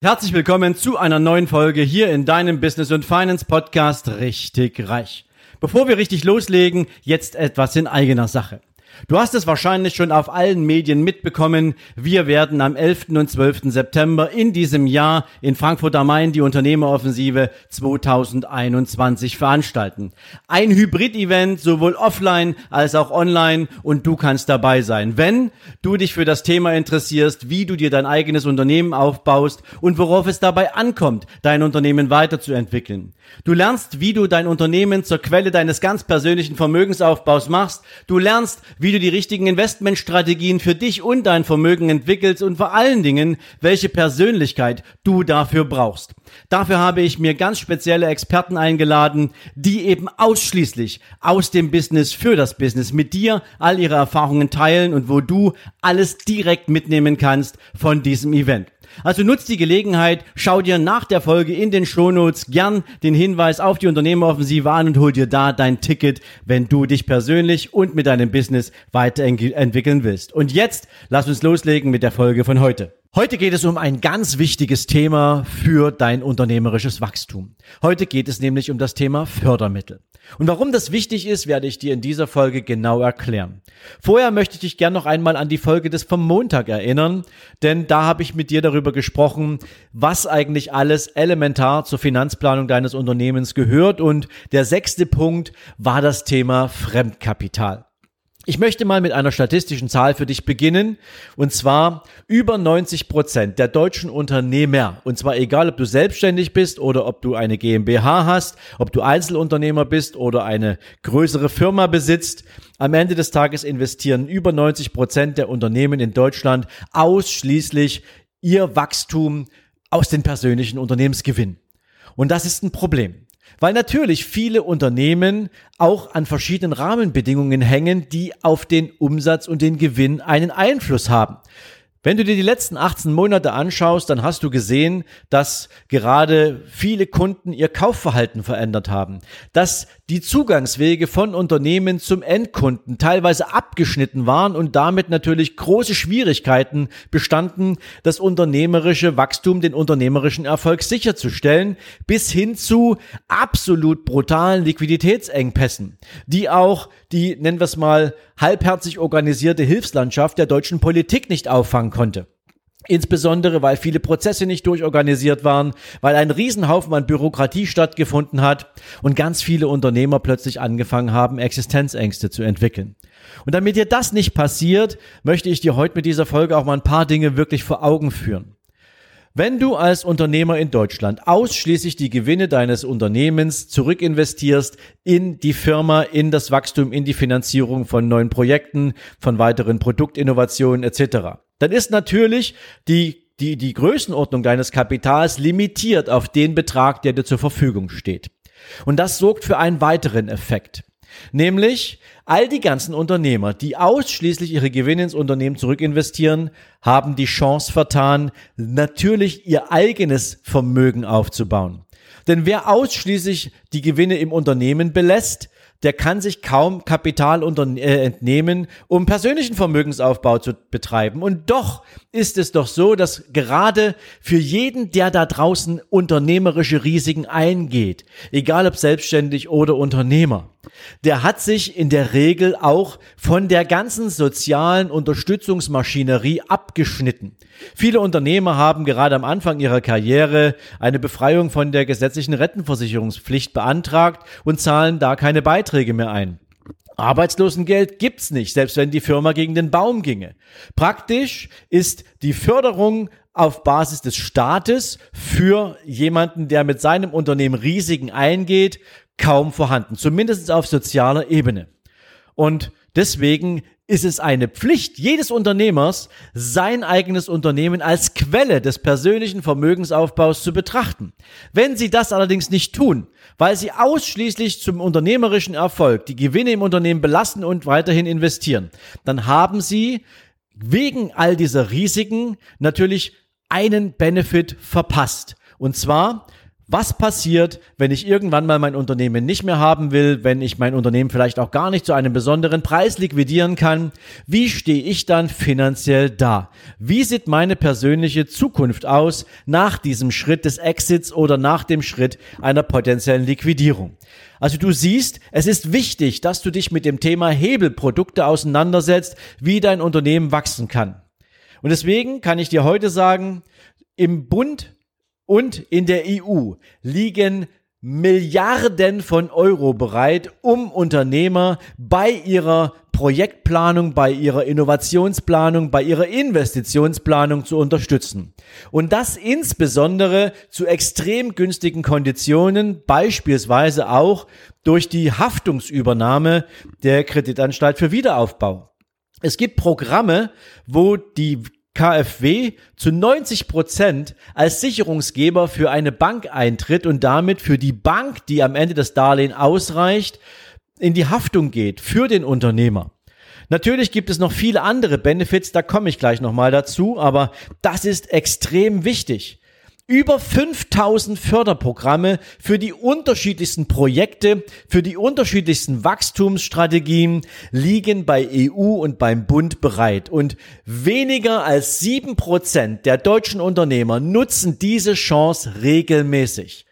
Herzlich willkommen zu einer neuen Folge hier in deinem Business und Finance Podcast Richtig Reich. Bevor wir richtig loslegen, jetzt etwas in eigener Sache. Du hast es wahrscheinlich schon auf allen Medien mitbekommen. Wir werden am 11. und 12. September in diesem Jahr in Frankfurt am Main die Unternehmeroffensive 2021 veranstalten. Ein Hybrid-Event, sowohl offline als auch online und du kannst dabei sein. Wenn du dich für das Thema interessierst, wie du dir dein eigenes Unternehmen aufbaust und worauf es dabei ankommt, dein Unternehmen weiterzuentwickeln. Du lernst, wie du dein Unternehmen zur Quelle deines ganz persönlichen Vermögensaufbaus machst. Du lernst, wie du die richtigen Investmentstrategien für dich und dein Vermögen entwickelst und vor allen Dingen, welche Persönlichkeit du dafür brauchst. Dafür habe ich mir ganz spezielle Experten eingeladen, die eben ausschließlich aus dem Business für das Business mit dir all ihre Erfahrungen teilen und wo du alles direkt mitnehmen kannst von diesem Event. Also nutzt die Gelegenheit, schau dir nach der Folge in den Shownotes gern den Hinweis auf die Unternehmeroffensive an und hol dir da dein Ticket, wenn du dich persönlich und mit deinem Business weiterentwickeln willst. Und jetzt lass uns loslegen mit der Folge von heute. Heute geht es um ein ganz wichtiges Thema für dein unternehmerisches Wachstum. Heute geht es nämlich um das Thema Fördermittel. Und warum das wichtig ist, werde ich dir in dieser Folge genau erklären. Vorher möchte ich dich gern noch einmal an die Folge des vom Montag erinnern, denn da habe ich mit dir darüber gesprochen, was eigentlich alles elementar zur Finanzplanung deines Unternehmens gehört und der sechste Punkt war das Thema Fremdkapital. Ich möchte mal mit einer statistischen Zahl für dich beginnen. Und zwar über 90 Prozent der deutschen Unternehmer, und zwar egal, ob du selbstständig bist oder ob du eine GmbH hast, ob du Einzelunternehmer bist oder eine größere Firma besitzt, am Ende des Tages investieren über 90 Prozent der Unternehmen in Deutschland ausschließlich ihr Wachstum aus den persönlichen Unternehmensgewinn. Und das ist ein Problem. Weil natürlich viele Unternehmen auch an verschiedenen Rahmenbedingungen hängen, die auf den Umsatz und den Gewinn einen Einfluss haben. Wenn du dir die letzten 18 Monate anschaust, dann hast du gesehen, dass gerade viele Kunden ihr Kaufverhalten verändert haben, dass die Zugangswege von Unternehmen zum Endkunden teilweise abgeschnitten waren und damit natürlich große Schwierigkeiten bestanden, das unternehmerische Wachstum, den unternehmerischen Erfolg sicherzustellen, bis hin zu absolut brutalen Liquiditätsengpässen, die auch die, nennen wir es mal, halbherzig organisierte Hilfslandschaft der deutschen Politik nicht auffangen konnte. Insbesondere, weil viele Prozesse nicht durchorganisiert waren, weil ein Riesenhaufen an Bürokratie stattgefunden hat und ganz viele Unternehmer plötzlich angefangen haben, Existenzängste zu entwickeln. Und damit dir das nicht passiert, möchte ich dir heute mit dieser Folge auch mal ein paar Dinge wirklich vor Augen führen. Wenn du als Unternehmer in Deutschland ausschließlich die Gewinne deines Unternehmens zurückinvestierst in die Firma, in das Wachstum, in die Finanzierung von neuen Projekten, von weiteren Produktinnovationen etc., dann ist natürlich die, die, die Größenordnung deines Kapitals limitiert auf den Betrag, der dir zur Verfügung steht. Und das sorgt für einen weiteren Effekt. Nämlich all die ganzen Unternehmer, die ausschließlich ihre Gewinne ins Unternehmen zurückinvestieren, haben die Chance vertan, natürlich ihr eigenes Vermögen aufzubauen. Denn wer ausschließlich die Gewinne im Unternehmen belässt, der kann sich kaum Kapital äh, entnehmen, um persönlichen Vermögensaufbau zu betreiben. Und doch ist es doch so, dass gerade für jeden, der da draußen unternehmerische Risiken eingeht, egal ob selbstständig oder Unternehmer, der hat sich in der Regel auch von der ganzen sozialen Unterstützungsmaschinerie abgeschnitten. Viele Unternehmer haben gerade am Anfang ihrer Karriere eine Befreiung von der gesetzlichen Rentenversicherungspflicht beantragt und zahlen da keine Beiträge mehr ein. Arbeitslosengeld gibt's nicht, selbst wenn die Firma gegen den Baum ginge. Praktisch ist die Förderung auf Basis des Staates für jemanden, der mit seinem Unternehmen Risiken eingeht, kaum vorhanden, zumindest auf sozialer Ebene. Und deswegen ist es eine Pflicht jedes Unternehmers, sein eigenes Unternehmen als Quelle des persönlichen Vermögensaufbaus zu betrachten. Wenn Sie das allerdings nicht tun, weil Sie ausschließlich zum unternehmerischen Erfolg die Gewinne im Unternehmen belassen und weiterhin investieren, dann haben Sie wegen all dieser Risiken natürlich einen Benefit verpasst. Und zwar Was passiert, wenn ich irgendwann mal mein Unternehmen nicht mehr haben will, wenn ich mein Unternehmen vielleicht auch gar nicht zu einem besonderen Preis liquidieren kann? Wie stehe ich dann finanziell da? Wie sieht meine persönliche Zukunft aus nach diesem Schritt des Exits oder nach dem Schritt einer potenziellen Liquidierung? Also du siehst, es ist wichtig, dass du dich mit dem Thema Hebelprodukte auseinandersetzt, wie dein Unternehmen wachsen kann. Und deswegen kann ich dir heute sagen, im Bund und in der EU liegen Milliarden von Euro bereit, um Unternehmer bei ihrer Projektplanung, bei ihrer Innovationsplanung, bei ihrer Investitionsplanung zu unterstützen. Und das insbesondere zu extrem günstigen Konditionen, beispielsweise auch durch die Haftungsübernahme der Kreditanstalt für Wiederaufbau. Es gibt Programme, wo die KfW zu 90 Prozent als Sicherungsgeber für eine Bank eintritt und damit für die Bank, die am Ende das Darlehen ausreicht, in die Haftung geht für den Unternehmer. Natürlich gibt es noch viele andere Benefits, da komme ich gleich nochmal dazu, aber das ist extrem wichtig. Über 5000 Förderprogramme für die unterschiedlichsten Projekte, für die unterschiedlichsten Wachstumsstrategien liegen bei EU und beim Bund bereit. Und weniger als sieben Prozent der deutschen Unternehmer nutzen diese Chance regelmäßig.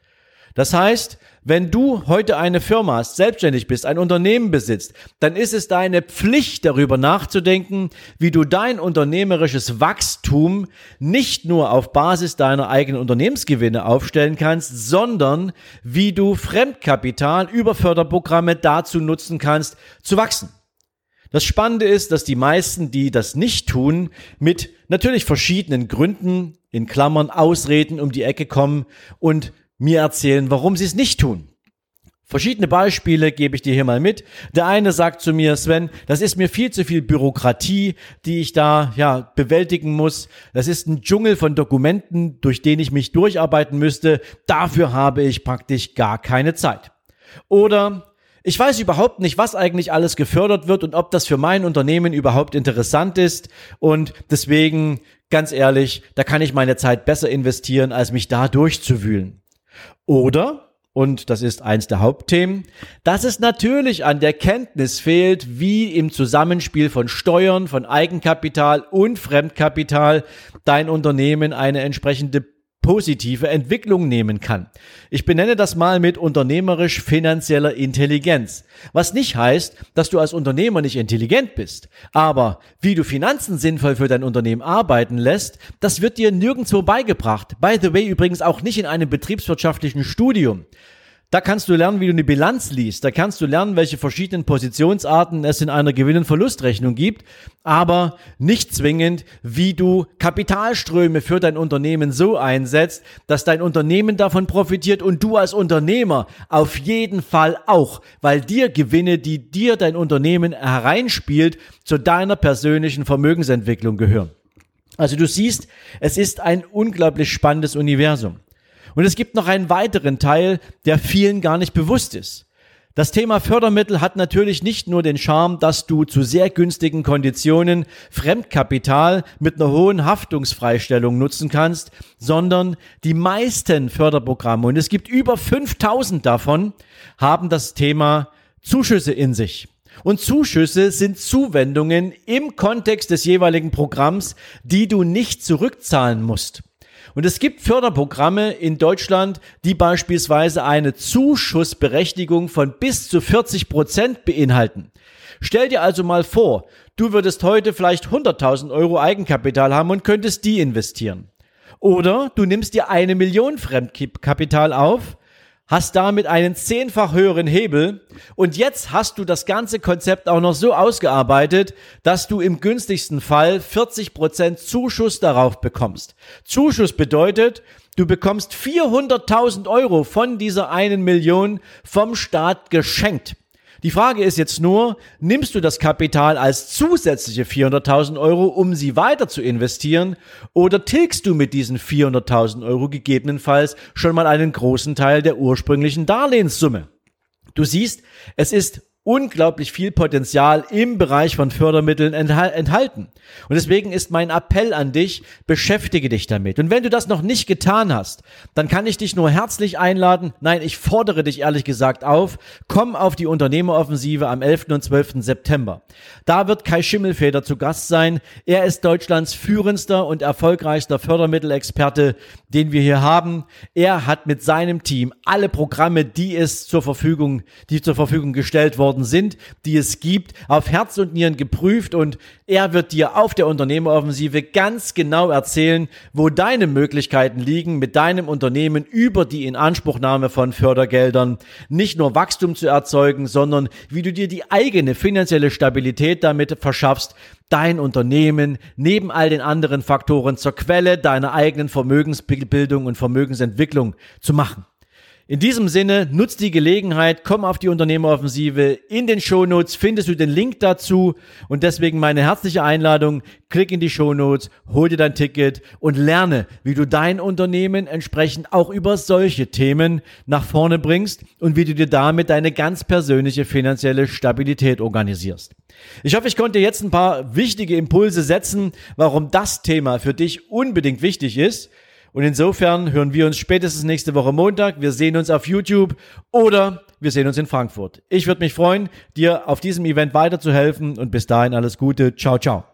Das heißt, wenn du heute eine Firma hast, selbstständig bist, ein Unternehmen besitzt, dann ist es deine Pflicht darüber nachzudenken, wie du dein unternehmerisches Wachstum nicht nur auf Basis deiner eigenen Unternehmensgewinne aufstellen kannst, sondern wie du Fremdkapital über Förderprogramme dazu nutzen kannst, zu wachsen. Das Spannende ist, dass die meisten, die das nicht tun, mit natürlich verschiedenen Gründen, in Klammern Ausreden um die Ecke kommen und mir erzählen, warum sie es nicht tun. Verschiedene Beispiele gebe ich dir hier mal mit. Der eine sagt zu mir, Sven, das ist mir viel zu viel Bürokratie, die ich da ja bewältigen muss. Das ist ein Dschungel von Dokumenten, durch den ich mich durcharbeiten müsste. Dafür habe ich praktisch gar keine Zeit. Oder ich weiß überhaupt nicht, was eigentlich alles gefördert wird und ob das für mein Unternehmen überhaupt interessant ist. Und deswegen, ganz ehrlich, da kann ich meine Zeit besser investieren, als mich da durchzuwühlen. Oder, und das ist eins der Hauptthemen, dass es natürlich an der Kenntnis fehlt, wie im Zusammenspiel von Steuern, von Eigenkapital und Fremdkapital dein Unternehmen eine entsprechende positive Entwicklung nehmen kann. Ich benenne das mal mit unternehmerisch finanzieller Intelligenz. Was nicht heißt, dass du als Unternehmer nicht intelligent bist. Aber wie du Finanzen sinnvoll für dein Unternehmen arbeiten lässt, das wird dir nirgendwo beigebracht. By the way übrigens auch nicht in einem betriebswirtschaftlichen Studium. Da kannst du lernen, wie du eine Bilanz liest. Da kannst du lernen, welche verschiedenen Positionsarten es in einer Gewinn- und Verlustrechnung gibt. Aber nicht zwingend, wie du Kapitalströme für dein Unternehmen so einsetzt, dass dein Unternehmen davon profitiert und du als Unternehmer auf jeden Fall auch, weil dir Gewinne, die dir dein Unternehmen hereinspielt, zu deiner persönlichen Vermögensentwicklung gehören. Also du siehst, es ist ein unglaublich spannendes Universum. Und es gibt noch einen weiteren Teil, der vielen gar nicht bewusst ist. Das Thema Fördermittel hat natürlich nicht nur den Charme, dass du zu sehr günstigen Konditionen Fremdkapital mit einer hohen Haftungsfreistellung nutzen kannst, sondern die meisten Förderprogramme, und es gibt über 5000 davon, haben das Thema Zuschüsse in sich. Und Zuschüsse sind Zuwendungen im Kontext des jeweiligen Programms, die du nicht zurückzahlen musst. Und es gibt Förderprogramme in Deutschland, die beispielsweise eine Zuschussberechtigung von bis zu 40 Prozent beinhalten. Stell dir also mal vor, du würdest heute vielleicht 100.000 Euro Eigenkapital haben und könntest die investieren. Oder du nimmst dir eine Million Fremdkapital auf, hast damit einen zehnfach höheren Hebel und jetzt hast du das ganze Konzept auch noch so ausgearbeitet, dass du im günstigsten Fall 40 Prozent Zuschuss darauf bekommst. Zuschuss bedeutet, du bekommst 400.000 Euro von dieser einen Million vom Staat geschenkt. Die Frage ist jetzt nur, nimmst du das Kapital als zusätzliche 400.000 Euro, um sie weiter zu investieren, oder tilgst du mit diesen 400.000 Euro gegebenenfalls schon mal einen großen Teil der ursprünglichen Darlehenssumme? Du siehst, es ist unglaublich viel Potenzial im Bereich von Fördermitteln enthalten. Und deswegen ist mein Appell an dich, beschäftige dich damit. Und wenn du das noch nicht getan hast, dann kann ich dich nur herzlich einladen, nein, ich fordere dich ehrlich gesagt auf, komm auf die Unternehmeroffensive am 11. und 12. September. Da wird Kai Schimmelfeder zu Gast sein. Er ist Deutschlands führendster und erfolgreichster Fördermittelexperte, den wir hier haben. Er hat mit seinem Team alle Programme, die es zur Verfügung, die zur Verfügung gestellt worden sind, die es gibt, auf Herz und Nieren geprüft und er wird dir auf der Unternehmeroffensive ganz genau erzählen, wo deine Möglichkeiten liegen, mit deinem Unternehmen über die Inanspruchnahme von Fördergeldern nicht nur Wachstum zu erzeugen, sondern wie du dir die eigene finanzielle Stabilität damit verschaffst, dein Unternehmen neben all den anderen Faktoren zur Quelle deiner eigenen Vermögensbildung und Vermögensentwicklung zu machen. In diesem Sinne, nutzt die Gelegenheit, komm auf die Unternehmeroffensive. In den Shownotes findest du den Link dazu und deswegen meine herzliche Einladung, klick in die Shownotes, hol dir dein Ticket und lerne, wie du dein Unternehmen entsprechend auch über solche Themen nach vorne bringst und wie du dir damit deine ganz persönliche finanzielle Stabilität organisierst. Ich hoffe, ich konnte jetzt ein paar wichtige Impulse setzen, warum das Thema für dich unbedingt wichtig ist. Und insofern hören wir uns spätestens nächste Woche Montag. Wir sehen uns auf YouTube oder wir sehen uns in Frankfurt. Ich würde mich freuen, dir auf diesem Event weiterzuhelfen und bis dahin alles Gute. Ciao, ciao.